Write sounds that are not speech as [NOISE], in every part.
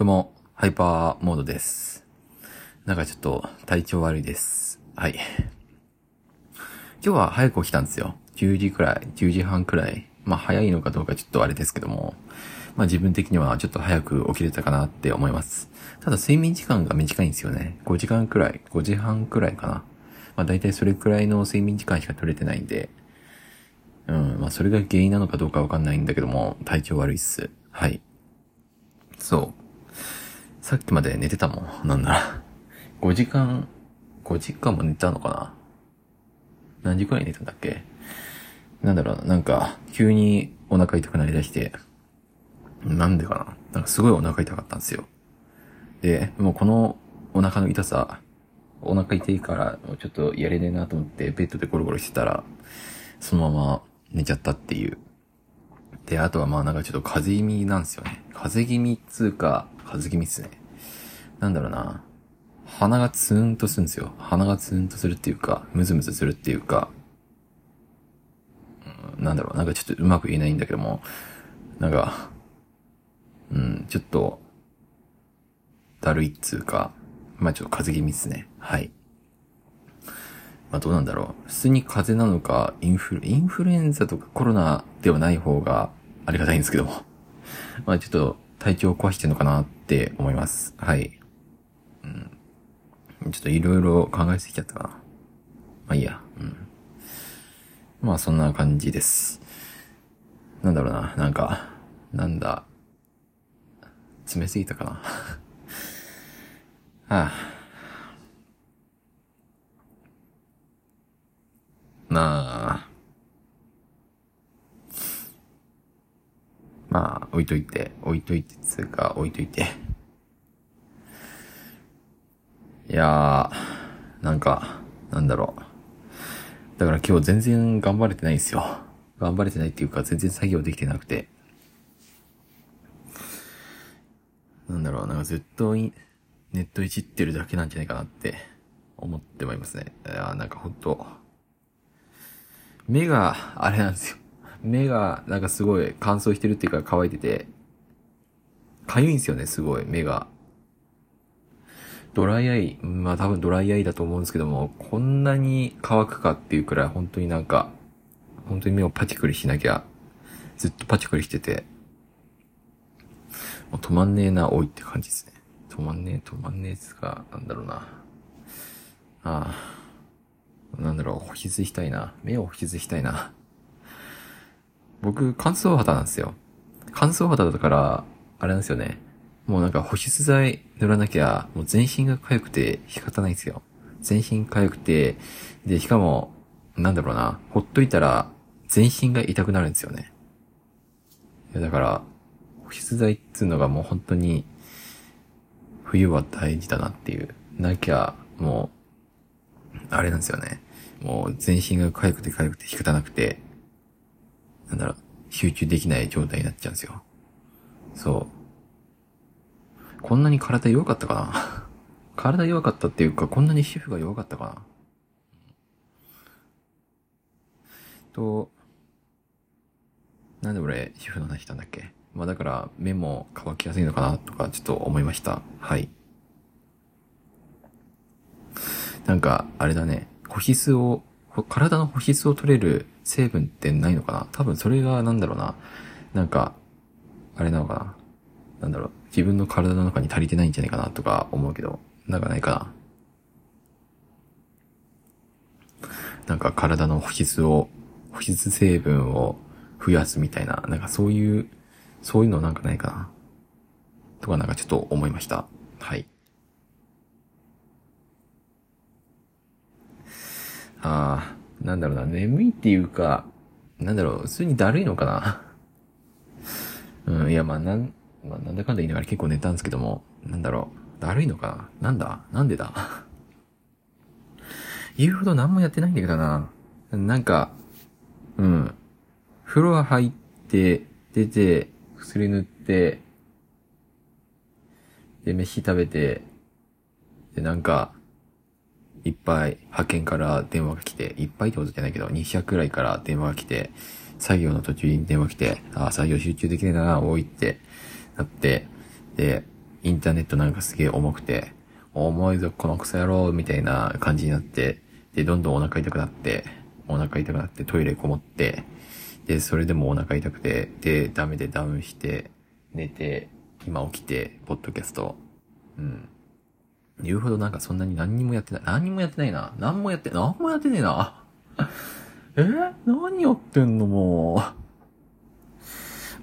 どうも、ハイパーモードです。なんかちょっと体調悪いです。はい。今日は早く起きたんですよ。10時くらい、10時半くらい。まあ早いのかどうかちょっとあれですけども、まあ自分的にはちょっと早く起きれたかなって思います。ただ睡眠時間が短いんですよね。5時間くらい、5時半くらいかな。まあ大体それくらいの睡眠時間しか取れてないんで、うん、まあそれが原因なのかどうかわかんないんだけども、体調悪いっす。はい。そう。さっきまで寝てたもん。なんなら。5時間、5時間も寝たのかな？何時くらい寝たんだっけ？なんだろうな、なんか、急にお腹痛くなりだして、なんでかな？なんかすごいお腹痛かったんですよ。で、もうこのお腹の痛さ、お腹痛いから、もうちょっとやれねえなと思って、ベッドでゴロゴロしてたら、そのまま寝ちゃったっていう。で、あとはまあなんかちょっと風邪気味なんですよね。風邪気味っつうか、風邪気味っすね。なんだろうな。鼻がツーンとするんですよ。鼻がツーンとするっていうか、ムズムズするっていうか、うんなんだろう、なんかちょっとうまく言えないんだけども、なんか、うん、ちょっと、だるいっつうか、まあちょっと風邪気味っすね。はい。まあどうなんだろう。普通に風邪なのか、インフル、インフルエンザとかコロナではない方がありがたいんですけども。まあちょっと体調を壊してるのかなって思います。はい。うん。ちょっといろいろ考えすぎちゃったかな。まあいいや。うん。まあそんな感じです。なんだろうな。なんか、なんだ。詰めすぎたかな。[LAUGHS] はあ。なあ。まあ、置いといて、置いといて、つうか、置いといて。いやー、なんか、なんだろう。だから今日全然頑張れてないんですよ。頑張れてないっていうか、全然作業できてなくて。なんだろう、なんかずっとネットいじってるだけなんじゃないかなって思ってはいますね。いやなんかほんと、目が、あれなんですよ。目が、なんかすごい乾燥してるっていうか乾いてて、痒いんですよね、すごい、目が。ドライアイ、まあ多分ドライアイだと思うんですけども、こんなに乾くかっていうくらい本当になんか、本当に目をパチクリしなきゃ、ずっとパチクリしてて、もう止まんねえな、おいって感じですね。止まんねえ、止まんねえっすか、なんだろうな。ああ。なんだろう、保湿したいな。目を保湿したいな。僕、乾燥肌なんですよ。乾燥肌だから、あれなんですよね。もうなんか保湿剤塗らなきゃ、もう全身が痒くて仕方ないんですよ。全身痒くて、で、しかも、なんだろうな、ほっといたら、全身が痛くなるんですよね。いやだから、保湿剤っていうのがもう本当に、冬は大事だなっていう。なきゃ、もう、あれなんですよね。もう全身が痒くて痒くて仕方なくて、なんだろう、集中できない状態になっちゃうんですよ。そう。こんなに体弱かったかな？[LAUGHS] 体弱かったっていうか、こんなに皮膚が弱かったかな？と、なんで俺、皮膚の話したんだっけ？まあだから、目も乾きやすいのかなとか、ちょっと思いました。はい。なんか、あれだね。保湿を、体の保湿を取れる成分ってないのかな？多分それがなんだろうな。なんか、あれなのかな？なんだろう。自分の体の中に足りてないんじゃないかなとか思うけど、なんかないかな。なんか体の保湿を、保湿成分を増やすみたいな、なんかそういう、そういうのなんかないかな。とかなんかちょっと思いました。はい。ああ、なんだろうな、眠いっていうか、なんだろう、普通にだるいのかな。[LAUGHS] うん、いや、まあ、なん、まあ、なんだかんだ言いながら結構寝たんですけども、なんだろう、だるいのか？ななんだ？なんでだ？[LAUGHS] 言うほど何もやってないんだけどな。なんか、うん。風呂入って、出て、薬塗って、で、飯食べて、で、なんか、いっぱい派遣から電話が来て、いっぱいってことじゃないけど、200くらいから電話が来て、作業の途中に電話来て、ああ、作業集中できないな、多いって。なって、で、インターネットなんかすげえ重くて、重いぞ、このクソ野郎、みたいな感じになって、で、どんどんお腹痛くなって、お腹痛くなってトイレこもって、で、それでもお腹痛くて、で、ダメでダウンして、寝て、今起きて、ポッドキャスト。うん。言うほどなんかそんなに何にもやってない。何にもやってないな。何もやって、何もやってねえな。[LAUGHS] え？何やってんのもう。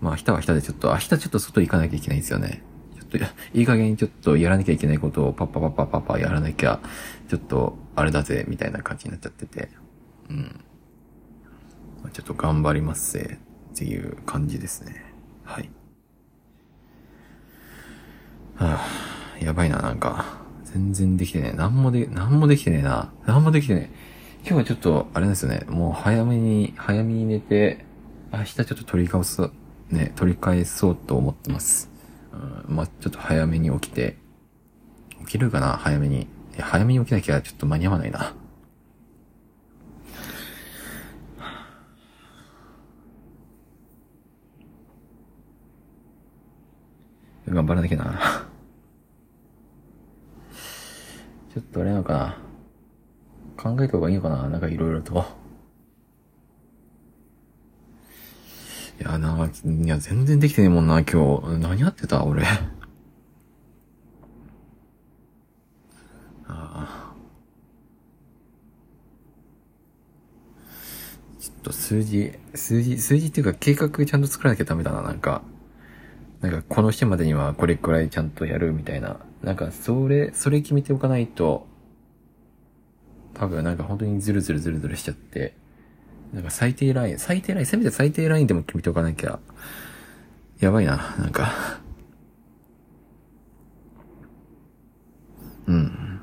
まあ明日は明日でちょっと、明日ちょっと外行かなきゃいけないんですよね。ちょっと、いい加減ちょっとやらなきゃいけないことをパッパパッパパッパやらなきゃ、ちょっと、あれだぜ、みたいな感じになっちゃってて。うん。ちょっと頑張りますぜ、っていう感じですね。はい。はあ、やばいな、なんか。全然できてねえ。なんもで、なんもできてねえな。なんもできてねえ。今日はちょっと、あれなんですよね。もう早めに、早めに寝て、明日ちょっと取り返す、ね、取り返そうと思ってます。うん、まあ、ちょっと早めに起きて、起きるかな？早めに。早めに起きなきゃちょっと間に合わないな。頑張らなきゃな。ちょっとあれなのかな。考えた方がいいのかな？なんかいろいろと。いや、なんか、いや、全然できてねえもんな、今日。何やってた俺。ああ。ちょっと数字、数字、数字っていうか計画ちゃんと作らなきゃダメだな、なんか。なんか、この日までにはこれくらいちゃんとやるみたいな。なんか、それ、それ決めておかないと、多分なんか本当にズルズルズルズルしちゃって、なんか最低ライン、最低ライン、せめて最低ラインでも決めておかなきゃ、やばいな、なんか。うん。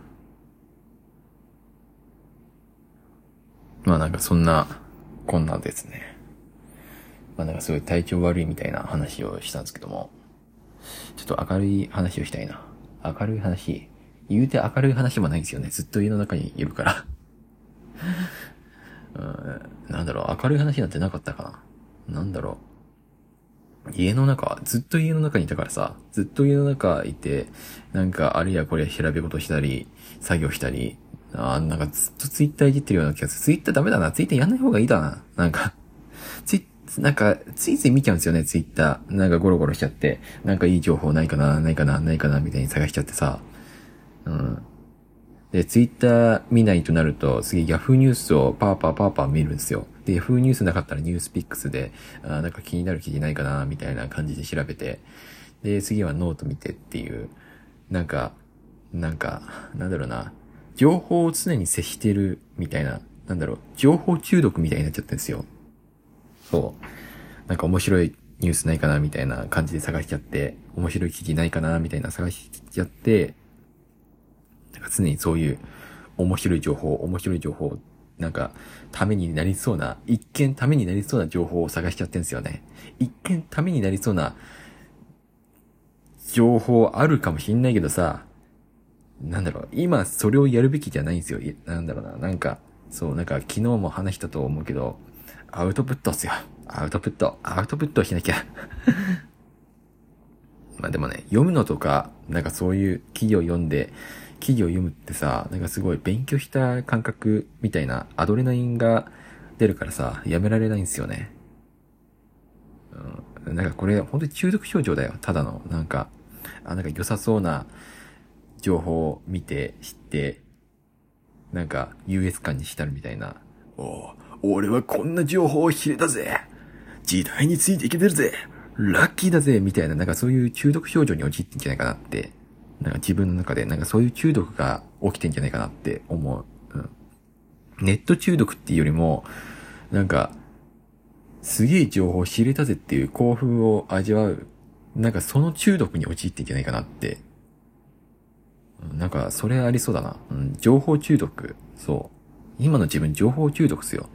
まあなんかそんな、こんなですね。まあなんかすごい体調悪いみたいな話をしたんですけども、ちょっと明るい話をしたいな。明るい話。言うて明るい話もないんですよね。ずっと家の中にいるから [LAUGHS] うん。なんだろう、明るい話なんてなかったかな。なんだろう。家の中、ずっと家の中にいたからさ、ずっと家の中いて、なんかあれやこれ調べ事したり、作業したり、あなんかずっとツイッターいじってるような気がする。ツイッターダメだな。ツイッターやんない方がいいだな。なんか、ツイなんか、ついつい見ちゃうんですよね、ツイッター。なんかゴロゴロしちゃって、なんかいい情報ないかな、ないかな、ないかな、みたいに探しちゃってさ。うん。で、ツイッター見ないとなると、次ヤフーニュースをパーパーパーパー見るんですよ。で、ヤフーニュースなかったらニュースピックスで、あなんか気になる記事ないかな、みたいな感じで調べて、で、次はノート見てっていう、なんか、なんか、なんだろうな、情報を常に接してるみたいな、なんだろう、情報中毒みたいになっちゃってるんですよ。そう。なんか面白いニュースないかなみたいな感じで探しちゃって、面白い記事ないかなみたいな探しちゃって、なんか常にそういう面白い情報、面白い情報、なんか、ためになりそうな、一見ためになりそうな情報を探しちゃってんすよね。一見ためになりそうな情報あるかもしんないけどさ、なんだろう、今それをやるべきじゃないんですよ。なんだろうな、なんか、そう、なんか昨日も話したと思うけど、アウトプットっすよ。アウトプット。アウトプットしなきゃ。[LAUGHS] まあでもね、読むのとか、なんかそういう記事を読んで、記事を読むってさ、なんかすごい勉強した感覚みたいなアドレナリンが出るからさ、やめられないんですよね。うん、なんかこれ本当に中毒症状だよ。ただの。なんか、あ、なんか良さそうな情報を見て、知って、なんか優越感に浸るみたいな。お俺はこんな情報を知れたぜ時代についていけてるぜラッキーだぜみたいな、なんかそういう中毒症状に陥ってんじゃないかなって、なんか自分の中でなんかそういう中毒が起きてんじゃないかなって思う。うん。ネット中毒っていうよりも、なんか、すげえ情報を知れたぜっていう興奮を味わう、なんかその中毒に陥ってんじゃないかなって。なんか、それありそうだな。うん、情報中毒。そう。今の自分情報中毒っすよ。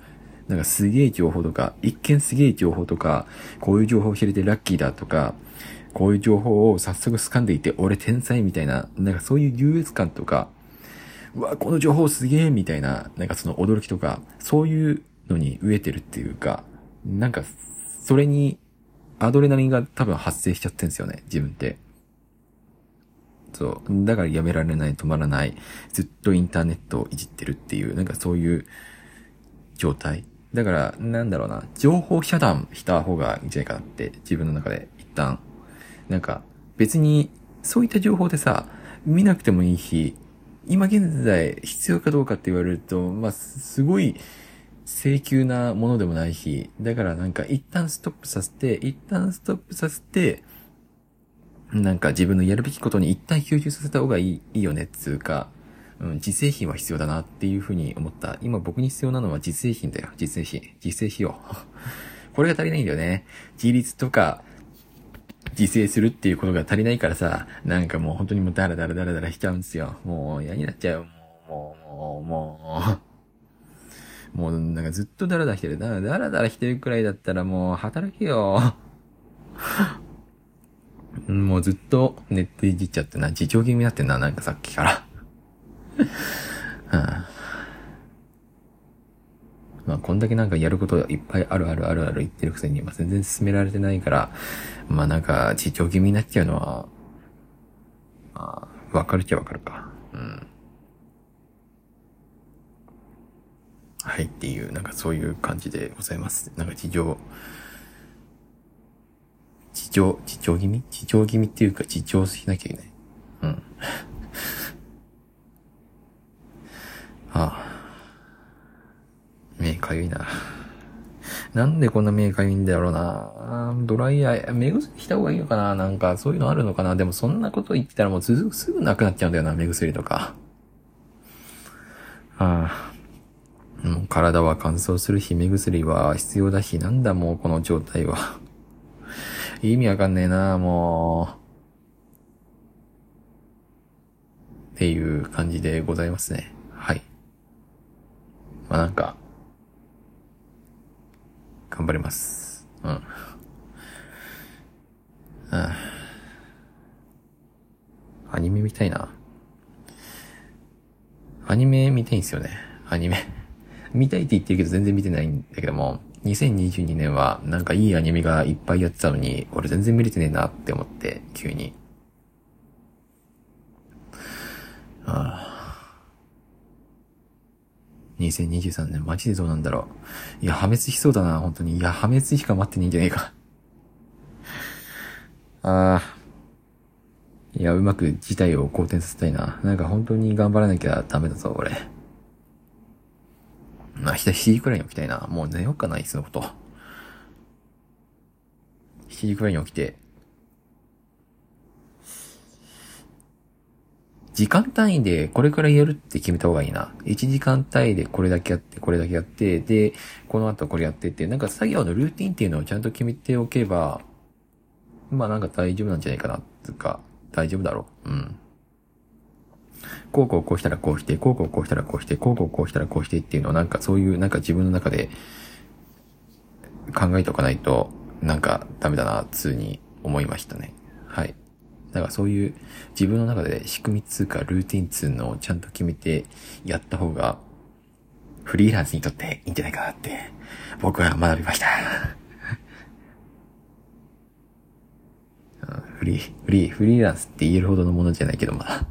なんかすげえ情報とか、一見すげえ情報とか、こういう情報を知れてラッキーだとか、こういう情報を早速掴んでいて、俺天才みたいな、なんかそういう優越感とか、うわ、この情報すげえみたいな、なんかその驚きとか、そういうのに飢えてるっていうか、なんか、それに、アドレナリンが多分発生しちゃってんですよね、自分って。そう。だからやめられない、止まらない。ずっとインターネットをいじってるっていう、なんかそういう状態。だから、なんだろうな。情報遮断した方がいいんじゃないかなって、自分の中で一旦。なんか、別に、そういった情報でさ、見なくてもいいし、今現在必要かどうかって言われると、まあ、すごい、請求なものでもないし、だからなんか一旦ストップさせて、一旦ストップさせて、なんか自分のやるべきことに一旦集中させた方がいいいいよねつうか、うん、自製品は必要だなっていうふうに思った。今僕に必要なのは自製品だよ。自製品。自製費用。[LAUGHS] これが足りないんだよね。自立とか、自制するっていうことが足りないからさ、なんかもう本当にもうダラダラダラダラしちゃうんですよ。もう嫌になっちゃう。もう、もう、もう、もうなんかずっとダラダラしてる。ダラダラダラしてるくらいだったらもう働けよ。もうずっとネットいじっちゃってな、自重気味になってんな、なんかさっきから。はあ、まあ、こんだけなんかやることいっぱいあるあるあるある言ってるくせに、まあ、全然進められてないから、まあなんか、自重気味になっちゃうのは、まあ、わかるっちゃわかるか。うん。はいっていう、なんかそういう感じでございます。なんか事情、自重、自重気味？自重気味っていうか自重しなきゃいけない。うん。[LAUGHS] ああ。目かゆいな。なんでこんな目かゆいんだろうな。ドライアイ、目薬した方がいいのかななんかそういうのあるのかなでもそんなこと言ってたらもうすぐ、すぐなくなっちゃうんだよな、目薬とか。ああ。もう体は乾燥するし、目薬は必要だし、なんだもうこの状態は。意味わかんねえな、もう。っていう感じでございますね。はい。まあなんか、頑張ります。うん。あアニメ見たいな。アニメ見たいんすよね。アニメ。見たいって言ってるけど全然見てないんだけども、2022年はなんかいいアニメがいっぱいやってたのに、俺全然見れてねえなって思って、急に。ああ。2023年マジでどうなんだろう。いや、破滅しそうだな、本当に。いや、破滅しか待ってねえんじゃねえか。[LAUGHS] ああ。いや、うまく事態を好転させたいな。なんか本当に頑張らなきゃダメだぞ、俺。まあ、7時くらいに起きたいな。もう寝ようかな、いつのこと。7時くらいに起きて、時間単位でこれくらやるって決めた方がいいな。1時間単位でこれだけやって、これだけやって、で、この後これやってって、なんか作業のルーティンっていうのをちゃんと決めておけば、まあなんか大丈夫なんじゃないかな、つうか、大丈夫だろう。うん。こうこうこうしたらこうして、こうこうこうしたらこうして、こうこうこうしたらこうしてっていうのをなんかそういうなんか自分の中で考えておかないとなんかダメだな、つうに思いましたね。はい。だからそういう自分の中で仕組みつうかルーティンつうのをちゃんと決めてやった方がフリーランスにとっていいんじゃないかなって [LAUGHS] 僕は学びました。[LAUGHS] フリー、フリー、フリーランスって言えるほどのものじゃないけど、まあ。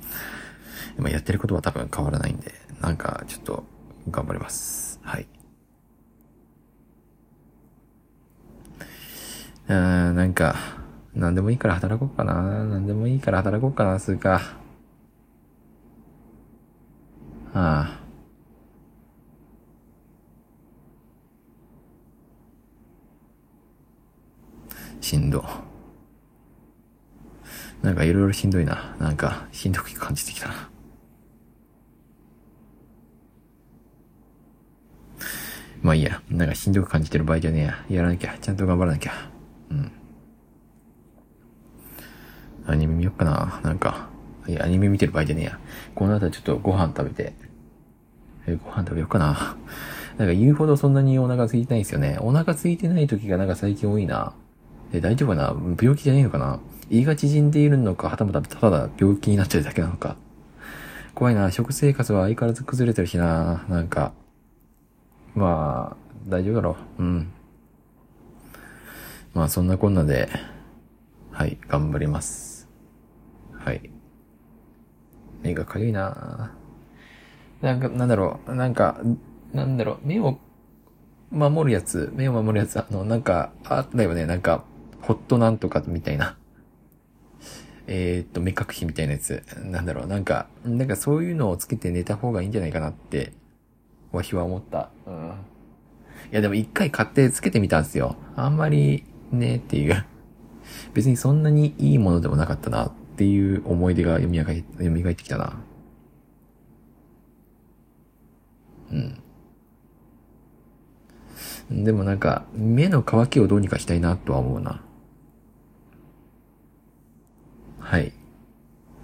[LAUGHS] 今やってることは多分変わらないんで、なんかちょっと頑張ります。はい。うーん、なんか、なんでもいいから働こうかな。なんでもいいから働こうかな、すうか。ああ。しんど。なんかいろいろしんどいな。なんか、しんどく感じてきたな。まあいいや。なんかしんどく感じてる場合じゃねえや。やらなきゃ。ちゃんと頑張らなきゃ。うん。アニメ見よっかな。なんか。いや、アニメ見てる場合じゃねえや。この後ちょっとご飯食べて。え、ご飯食べよっかな。なんか言うほどそんなにお腹空いてないんですよね。お腹空いてない時がなんか最近多いな。え、大丈夫かな？病気じゃねえのかな？胃が縮んでいるのか、はたまたただ病気になっちゃうだけなのか。怖いな。食生活は相変わらず崩れてるしな。なんか。まあ、大丈夫だろう。うん。まあ、そんなこんなで、はい、頑張ります。はい。目がかゆいななんか、なんだろう、なんか、なんだろう、目を守るやつ、目を守るやつ、あの、なんか、あったよね、なんか、ホットなんとかみたいな。えー、っと、目隠しみたいなやつ。なんだろう、なんか、なんかそういうのをつけて寝た方がいいんじゃないかなって、わしは思った。うん。いや、でも一回買ってつけてみたんですよ。あんまり、ね、っていう。別にそんなにいいものでもなかったなっていう思い出が蘇り蘇ってきたな。うん。でもなんか、目の乾きをどうにかしたいなとは思うな。はい。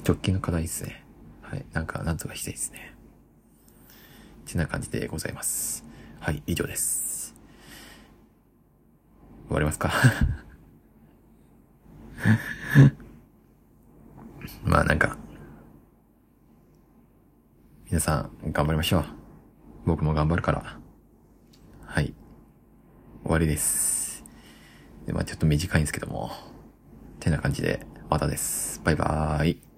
直近の課題ですね。はい。なんか、なんとかしたいですね。ってな感じでございます。はい、以上です。終わりますか？[LAUGHS] まあなんか、皆さん頑張りましょう。僕も頑張るから。はい。終わりです。で、まあちょっと短いんですけども。てな感じで、またです。バイバーイ。